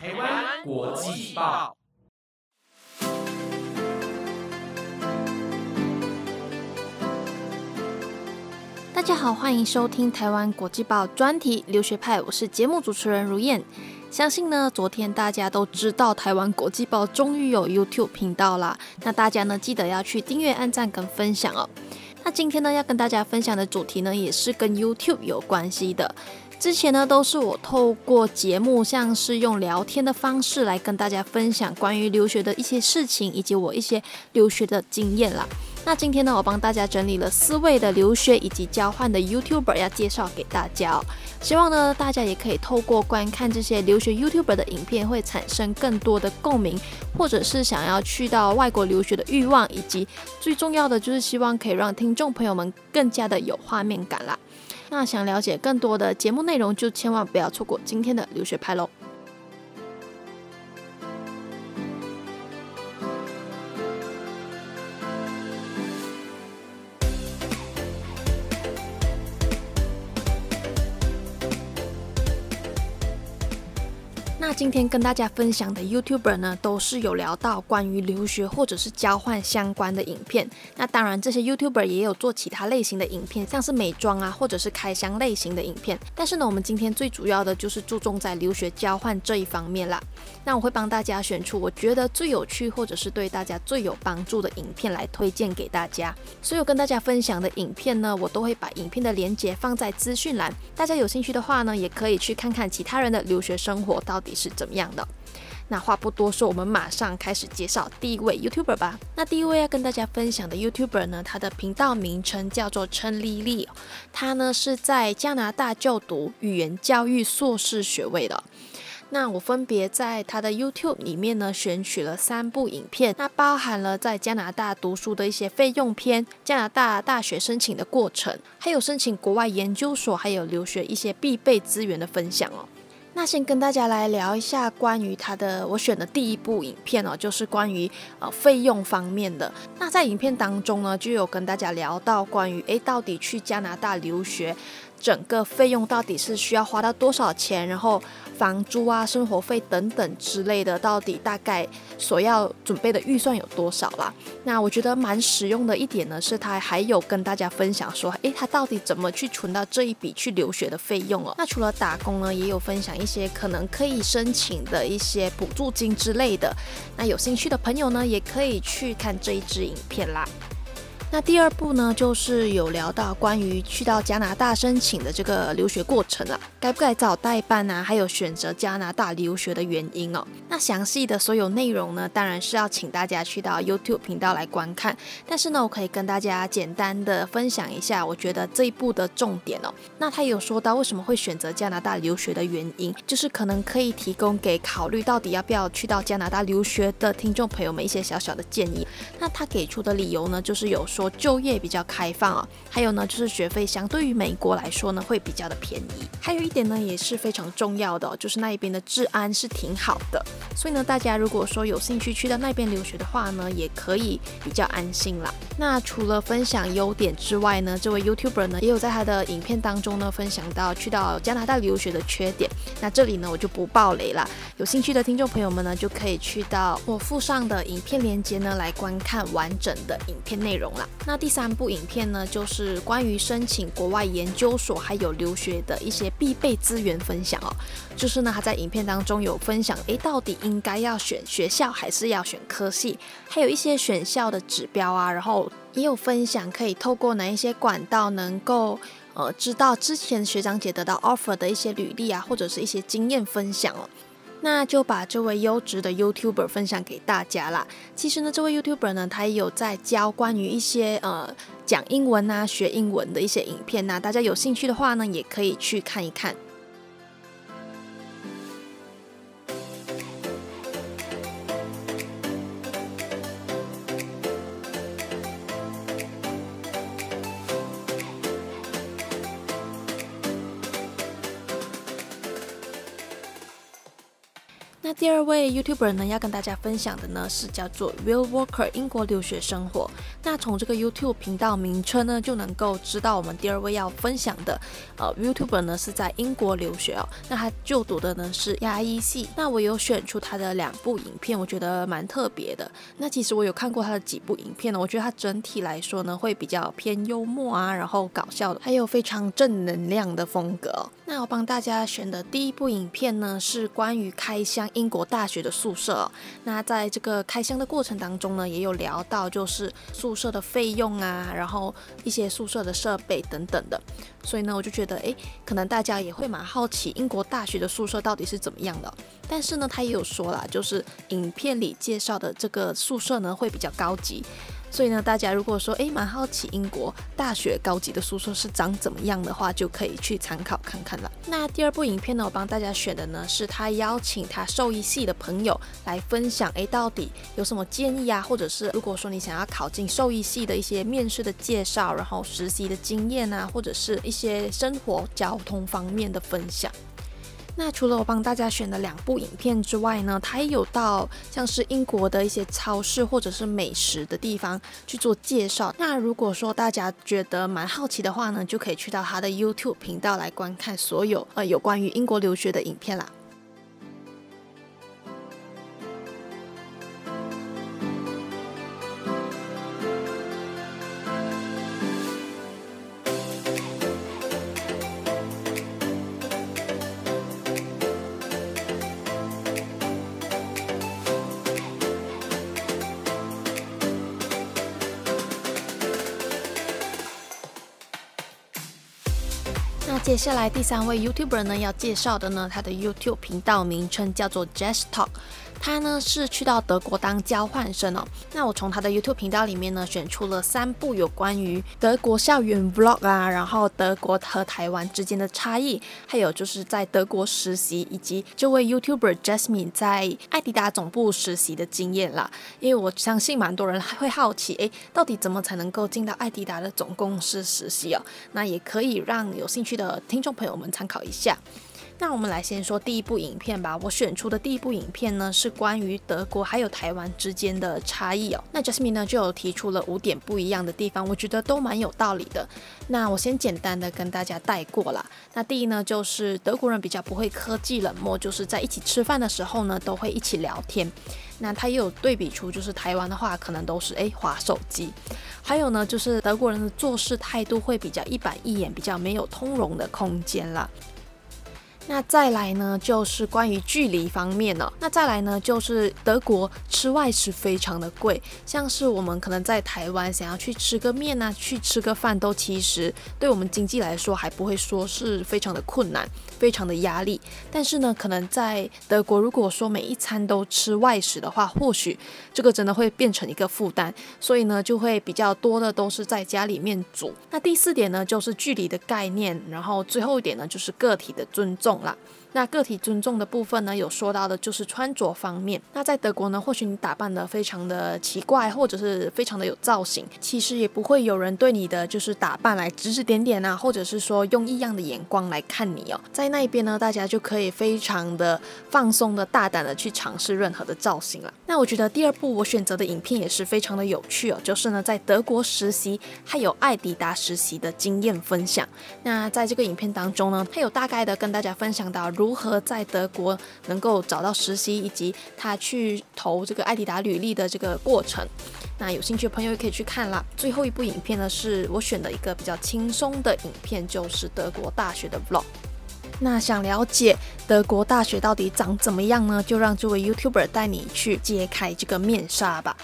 台湾国际报大家好，欢迎收听台湾国际报专题留学派，我是节目主持人如燕。相信呢，昨天大家都知道台湾国际报终于有 YouTube 频道啦。那大家呢，记得要去订阅、按赞跟分享哦。那今天呢，要跟大家分享的主题呢，也是跟 YouTube 有关系的。之前呢，都是我透过节目，像是用聊天的方式来跟大家分享关于留学的一些事情，以及我一些留学的经验啦。那今天呢，我帮大家整理了四位的留学以及交换的 YouTuber 要介绍给大家哦。希望呢，大家也可以透过观看这些留学 YouTuber 的影片，会产生更多的共鸣，或者是想要去到外国留学的欲望，以及最重要的就是希望可以让听众朋友们更加的有画面感啦。那想了解更多的节目内容，就千万不要错过今天的留学派喽。今天跟大家分享的 YouTuber 呢，都是有聊到关于留学或者是交换相关的影片。那当然，这些 YouTuber 也有做其他类型的影片，像是美妆啊，或者是开箱类型的影片。但是呢，我们今天最主要的就是注重在留学交换这一方面啦。那我会帮大家选出我觉得最有趣或者是对大家最有帮助的影片来推荐给大家。所有跟大家分享的影片呢，我都会把影片的连接放在资讯栏。大家有兴趣的话呢，也可以去看看其他人的留学生活到底是怎么样的。那话不多说，我们马上开始介绍第一位 YouTuber 吧。那第一位要跟大家分享的 YouTuber 呢，他的频道名称叫做陈丽丽，他呢是在加拿大就读语言教育硕士学位的。那我分别在他的 YouTube 里面呢选取了三部影片，那包含了在加拿大读书的一些费用篇、加拿大大学申请的过程，还有申请国外研究所，还有留学一些必备资源的分享哦。那先跟大家来聊一下关于它的我选的第一部影片哦，就是关于呃费用方面的。那在影片当中呢，就有跟大家聊到关于诶，到底去加拿大留学。整个费用到底是需要花到多少钱？然后房租啊、生活费等等之类的，到底大概所要准备的预算有多少啦？那我觉得蛮实用的一点呢，是他还有跟大家分享说，诶，他到底怎么去存到这一笔去留学的费用哦？那除了打工呢，也有分享一些可能可以申请的一些补助金之类的。那有兴趣的朋友呢，也可以去看这一支影片啦。那第二步呢，就是有聊到关于去到加拿大申请的这个留学过程了，该不该找代办啊？还有选择加拿大留学的原因哦。那详细的所有内容呢，当然是要请大家去到 YouTube 频道来观看。但是呢，我可以跟大家简单的分享一下，我觉得这一步的重点哦。那他有说到为什么会选择加拿大留学的原因，就是可能可以提供给考虑到底要不要去到加拿大留学的听众朋友们一些小小的建议。那他给出的理由呢，就是有。说就业比较开放啊，还有呢，就是学费相对于美国来说呢，会比较的便宜。还有一点呢，也是非常重要的，就是那一边的治安是挺好的。所以呢，大家如果说有兴趣去到那边留学的话呢，也可以比较安心啦。那除了分享优点之外呢，这位 YouTuber 呢，也有在他的影片当中呢，分享到去到加拿大留学的缺点。那这里呢，我就不爆雷了。有兴趣的听众朋友们呢，就可以去到我附上的影片链接呢，来观看完整的影片内容啦。那第三部影片呢，就是关于申请国外研究所还有留学的一些必备资源分享哦。就是呢，他在影片当中有分享，诶，到底应该要选学校还是要选科系，还有一些选校的指标啊。然后也有分享可以透过哪一些管道能够呃知道之前学长姐得到 offer 的一些履历啊，或者是一些经验分享哦。那就把这位优质的 YouTuber 分享给大家啦。其实呢，这位 YouTuber 呢，他也有在教关于一些呃讲英文啊、学英文的一些影片呐。大家有兴趣的话呢，也可以去看一看。那第二位 YouTuber 呢，要跟大家分享的呢是叫做 Will Walker 英国留学生活。那从这个 YouTube 频道名称呢，就能够知道我们第二位要分享的呃 YouTuber 呢是在英国留学哦。那他就读的呢是牙医系。那我有选出他的两部影片，我觉得蛮特别的。那其实我有看过他的几部影片呢，我觉得他整体来说呢会比较偏幽默啊，然后搞笑的，还有非常正能量的风格。那我帮大家选的第一部影片呢是关于开箱。英国大学的宿舍，那在这个开箱的过程当中呢，也有聊到就是宿舍的费用啊，然后一些宿舍的设备等等的，所以呢，我就觉得，诶，可能大家也会蛮好奇英国大学的宿舍到底是怎么样的。但是呢，他也有说啦，就是影片里介绍的这个宿舍呢，会比较高级。所以呢，大家如果说诶蛮好奇英国大学高级的宿舍是长怎么样的话，就可以去参考看看了。那第二部影片呢，我帮大家选的呢，是他邀请他兽医系的朋友来分享，诶到底有什么建议啊，或者是如果说你想要考进兽医系的一些面试的介绍，然后实习的经验啊，或者是一些生活交通方面的分享。那除了我帮大家选的两部影片之外呢，他也有到像是英国的一些超市或者是美食的地方去做介绍。那如果说大家觉得蛮好奇的话呢，就可以去到他的 YouTube 频道来观看所有呃有关于英国留学的影片啦。接下来第三位 YouTuber 呢，要介绍的呢，他的 YouTube 频道名称叫做 Just Talk。他呢是去到德国当交换生哦。那我从他的 YouTube 频道里面呢选出了三部有关于德国校园 Vlog 啊，然后德国和台湾之间的差异，还有就是在德国实习，以及这位 YouTuber Jasmine 在艾迪达总部实习的经验啦。因为我相信蛮多人还会好奇，诶，到底怎么才能够进到艾迪达的总公司实习哦？那也可以让有兴趣的听众朋友们参考一下。那我们来先说第一部影片吧。我选出的第一部影片呢，是关于德国还有台湾之间的差异哦。那 Jasmine 呢就有提出了五点不一样的地方，我觉得都蛮有道理的。那我先简单的跟大家带过啦。那第一呢，就是德国人比较不会科技冷漠，就是在一起吃饭的时候呢，都会一起聊天。那他也有对比出，就是台湾的话，可能都是诶划手机。还有呢，就是德国人的做事态度会比较一板一眼，比较没有通融的空间啦。那再来呢，就是关于距离方面呢。那再来呢，就是德国吃外食非常的贵，像是我们可能在台湾想要去吃个面啊，去吃个饭，都其实对我们经济来说还不会说是非常的困难，非常的压力。但是呢，可能在德国，如果说每一餐都吃外食的话，或许这个真的会变成一个负担，所以呢，就会比较多的都是在家里面煮。那第四点呢，就是距离的概念，然后最后一点呢，就是个体的尊重。啦。那个体尊重的部分呢，有说到的就是穿着方面。那在德国呢，或许你打扮的非常的奇怪，或者是非常的有造型，其实也不会有人对你的就是打扮来指指点点啊，或者是说用异样的眼光来看你哦。在那一边呢，大家就可以非常的放松的大胆的去尝试任何的造型了。那我觉得第二部我选择的影片也是非常的有趣哦，就是呢在德国实习还有艾迪达实习的经验分享。那在这个影片当中呢，他有大概的跟大家分分享到。如何在德国能够找到实习，以及他去投这个艾迪达履历的这个过程，那有兴趣的朋友也可以去看啦。最后一部影片呢，是我选的一个比较轻松的影片，就是德国大学的 vlog。那想了解德国大学到底长怎么样呢？就让这位 YouTuber 带你去揭开这个面纱吧。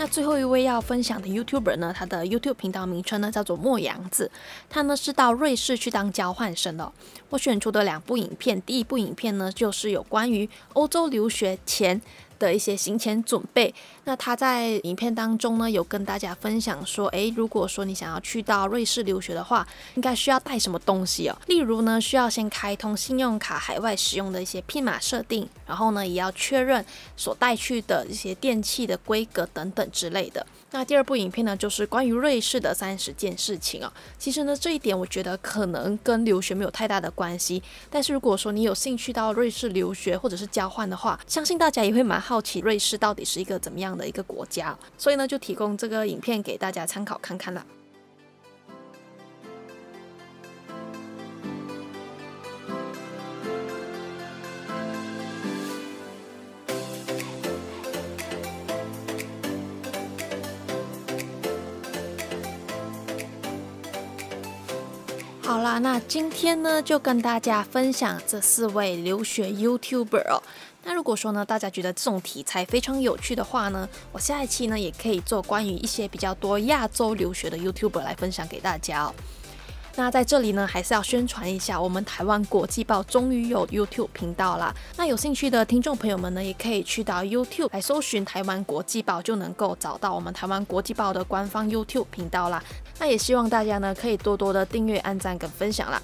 那最后一位要分享的 YouTuber 呢，他的 YouTube 频道名称呢叫做莫阳子，他呢是到瑞士去当交换生的。我选出的两部影片，第一部影片呢就是有关于欧洲留学前。的一些行前准备。那他在影片当中呢，有跟大家分享说，诶，如果说你想要去到瑞士留学的话，应该需要带什么东西哦？例如呢，需要先开通信用卡海外使用的一些密码设定，然后呢，也要确认所带去的一些电器的规格等等之类的。那第二部影片呢，就是关于瑞士的三十件事情啊。其实呢，这一点我觉得可能跟留学没有太大的关系。但是如果说你有兴趣到瑞士留学或者是交换的话，相信大家也会蛮好奇瑞士到底是一个怎么样的一个国家。所以呢，就提供这个影片给大家参考看看了。好啦，那今天呢就跟大家分享这四位留学 YouTuber 哦。那如果说呢大家觉得这种题材非常有趣的话呢，我下一期呢也可以做关于一些比较多亚洲留学的 YouTuber 来分享给大家哦。那在这里呢，还是要宣传一下，我们台湾国际报终于有 YouTube 频道啦。那有兴趣的听众朋友们呢，也可以去到 YouTube 来搜寻台湾国际报，就能够找到我们台湾国际报的官方 YouTube 频道啦。那也希望大家呢，可以多多的订阅、按赞跟分享啦。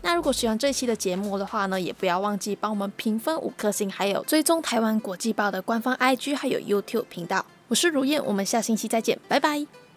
那如果喜欢这期的节目的话呢，也不要忘记帮我们评分五颗星，还有追踪台湾国际报的官方 IG 还有 YouTube 频道。我是如燕，我们下星期再见，拜拜。